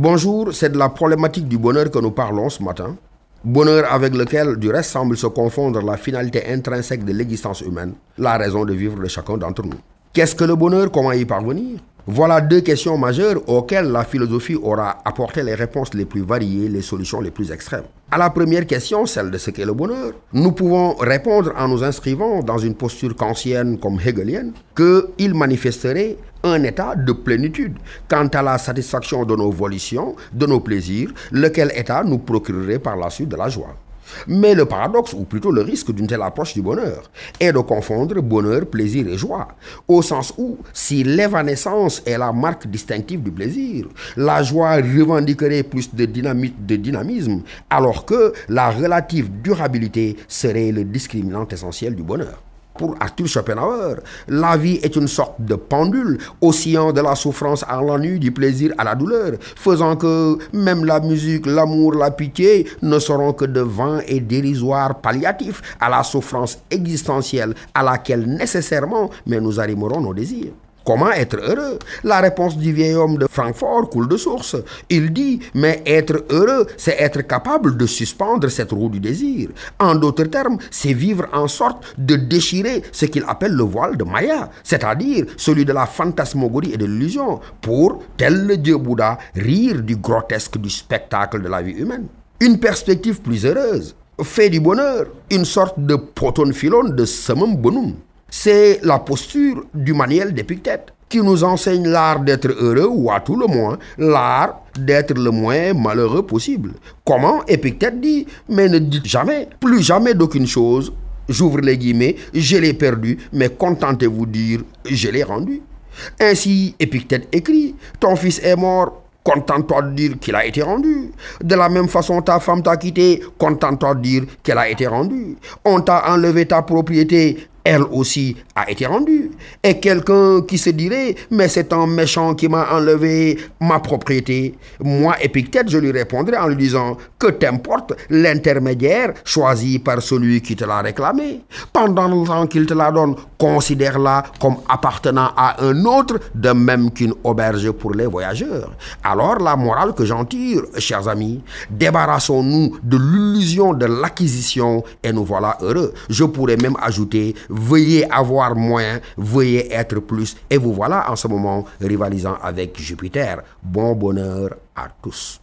Bonjour, c'est de la problématique du bonheur que nous parlons ce matin. Bonheur avec lequel, du reste, semble se confondre la finalité intrinsèque de l'existence humaine, la raison de vivre de chacun d'entre nous. Qu'est-ce que le bonheur? Comment y parvenir? Voilà deux questions majeures auxquelles la philosophie aura apporté les réponses les plus variées, les solutions les plus extrêmes. À la première question, celle de ce qu'est le bonheur, nous pouvons répondre en nous inscrivant dans une posture kantienne comme hegelienne qu'il manifesterait un état de plénitude quant à la satisfaction de nos volitions, de nos plaisirs, lequel état nous procurerait par la suite de la joie. Mais le paradoxe, ou plutôt le risque d'une telle approche du bonheur, est de confondre bonheur, plaisir et joie, au sens où, si l'évanescence est la marque distinctive du plaisir, la joie revendiquerait plus de, de dynamisme, alors que la relative durabilité serait le discriminant essentiel du bonheur. Pour Arthur Schopenhauer, la vie est une sorte de pendule oscillant de la souffrance à l'ennui, du plaisir à la douleur, faisant que même la musique, l'amour, la pitié ne seront que de vains et dérisoires palliatifs à la souffrance existentielle à laquelle nécessairement mais nous arrimerons nos désirs. Comment être heureux La réponse du vieil homme de Francfort coule de source. Il dit, mais être heureux, c'est être capable de suspendre cette roue du désir. En d'autres termes, c'est vivre en sorte de déchirer ce qu'il appelle le voile de Maya, c'est-à-dire celui de la fantasmagorie et de l'illusion, pour, tel le dieu Bouddha, rire du grotesque du spectacle de la vie humaine. Une perspective plus heureuse fait du bonheur une sorte de proton philon de summum bonum. C'est la posture du manuel d'Épictète qui nous enseigne l'art d'être heureux ou à tout le moins l'art d'être le moins malheureux possible. Comment Épictète dit Mais ne dites jamais, plus jamais d'aucune chose, j'ouvre les guillemets, je l'ai perdu, mais contentez-vous dire je l'ai rendu. Ainsi Épictète écrit Ton fils est mort, contente-toi de dire qu'il a été rendu. De la même façon, ta femme t'a quitté, contente-toi de dire qu'elle a été rendue. On t'a enlevé ta propriété, elle aussi a été rendue. Et quelqu'un qui se dirait, mais c'est un méchant qui m'a enlevé ma propriété. Moi, Épictète, je lui répondrai en lui disant, que t'importe l'intermédiaire choisi par celui qui te l'a réclamé. Pendant le temps qu'il te la donne, considère-la comme appartenant à un autre, de même qu'une auberge pour les voyageurs. Alors, la morale que j'en tire, chers amis, débarrassons-nous de l'illusion de l'acquisition et nous voilà heureux. Je pourrais même ajouter, veuillez avoir moins, veuillez être plus. Et vous voilà en ce moment rivalisant avec Jupiter. Bon bonheur à tous.